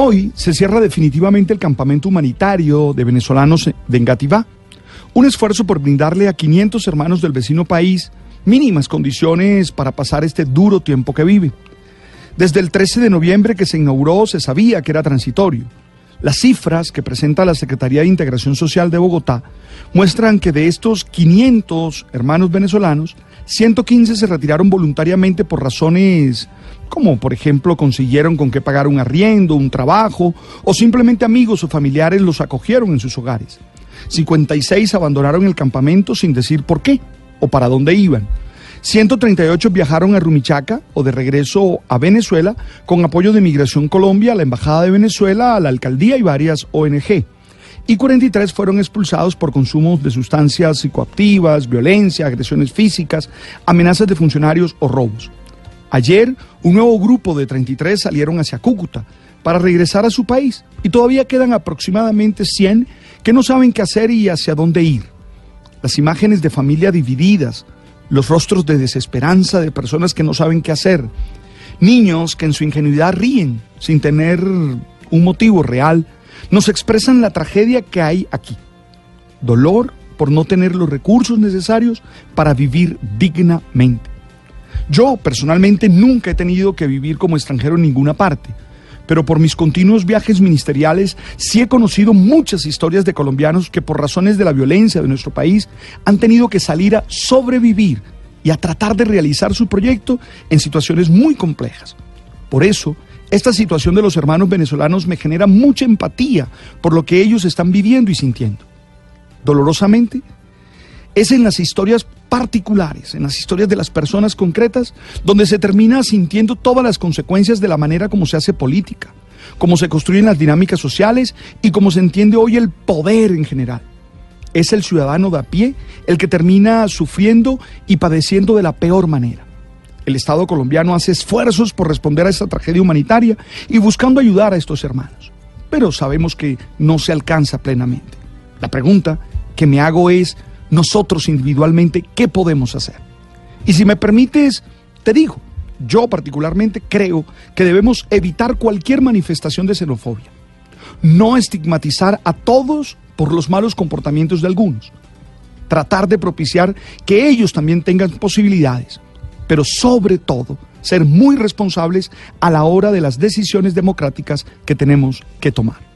Hoy se cierra definitivamente el campamento humanitario de venezolanos de Engativá, un esfuerzo por brindarle a 500 hermanos del vecino país mínimas condiciones para pasar este duro tiempo que vive. Desde el 13 de noviembre que se inauguró se sabía que era transitorio. Las cifras que presenta la Secretaría de Integración Social de Bogotá muestran que de estos 500 hermanos venezolanos, 115 se retiraron voluntariamente por razones como por ejemplo consiguieron con qué pagar un arriendo, un trabajo, o simplemente amigos o familiares los acogieron en sus hogares. 56 abandonaron el campamento sin decir por qué o para dónde iban. 138 viajaron a Rumichaca o de regreso a Venezuela con apoyo de Migración Colombia, la Embajada de Venezuela, la Alcaldía y varias ONG. Y 43 fueron expulsados por consumos de sustancias psicoactivas, violencia, agresiones físicas, amenazas de funcionarios o robos. Ayer, un nuevo grupo de 33 salieron hacia Cúcuta para regresar a su país y todavía quedan aproximadamente 100 que no saben qué hacer y hacia dónde ir. Las imágenes de familia divididas, los rostros de desesperanza de personas que no saben qué hacer, niños que en su ingenuidad ríen sin tener un motivo real, nos expresan la tragedia que hay aquí. Dolor por no tener los recursos necesarios para vivir dignamente. Yo personalmente nunca he tenido que vivir como extranjero en ninguna parte, pero por mis continuos viajes ministeriales sí he conocido muchas historias de colombianos que por razones de la violencia de nuestro país han tenido que salir a sobrevivir y a tratar de realizar su proyecto en situaciones muy complejas. Por eso, esta situación de los hermanos venezolanos me genera mucha empatía por lo que ellos están viviendo y sintiendo. Dolorosamente, es en las historias particulares, en las historias de las personas concretas, donde se termina sintiendo todas las consecuencias de la manera como se hace política, cómo se construyen las dinámicas sociales y cómo se entiende hoy el poder en general. Es el ciudadano de a pie el que termina sufriendo y padeciendo de la peor manera. El Estado colombiano hace esfuerzos por responder a esta tragedia humanitaria y buscando ayudar a estos hermanos, pero sabemos que no se alcanza plenamente. La pregunta que me hago es, nosotros individualmente qué podemos hacer. Y si me permites, te digo, yo particularmente creo que debemos evitar cualquier manifestación de xenofobia, no estigmatizar a todos por los malos comportamientos de algunos, tratar de propiciar que ellos también tengan posibilidades, pero sobre todo ser muy responsables a la hora de las decisiones democráticas que tenemos que tomar.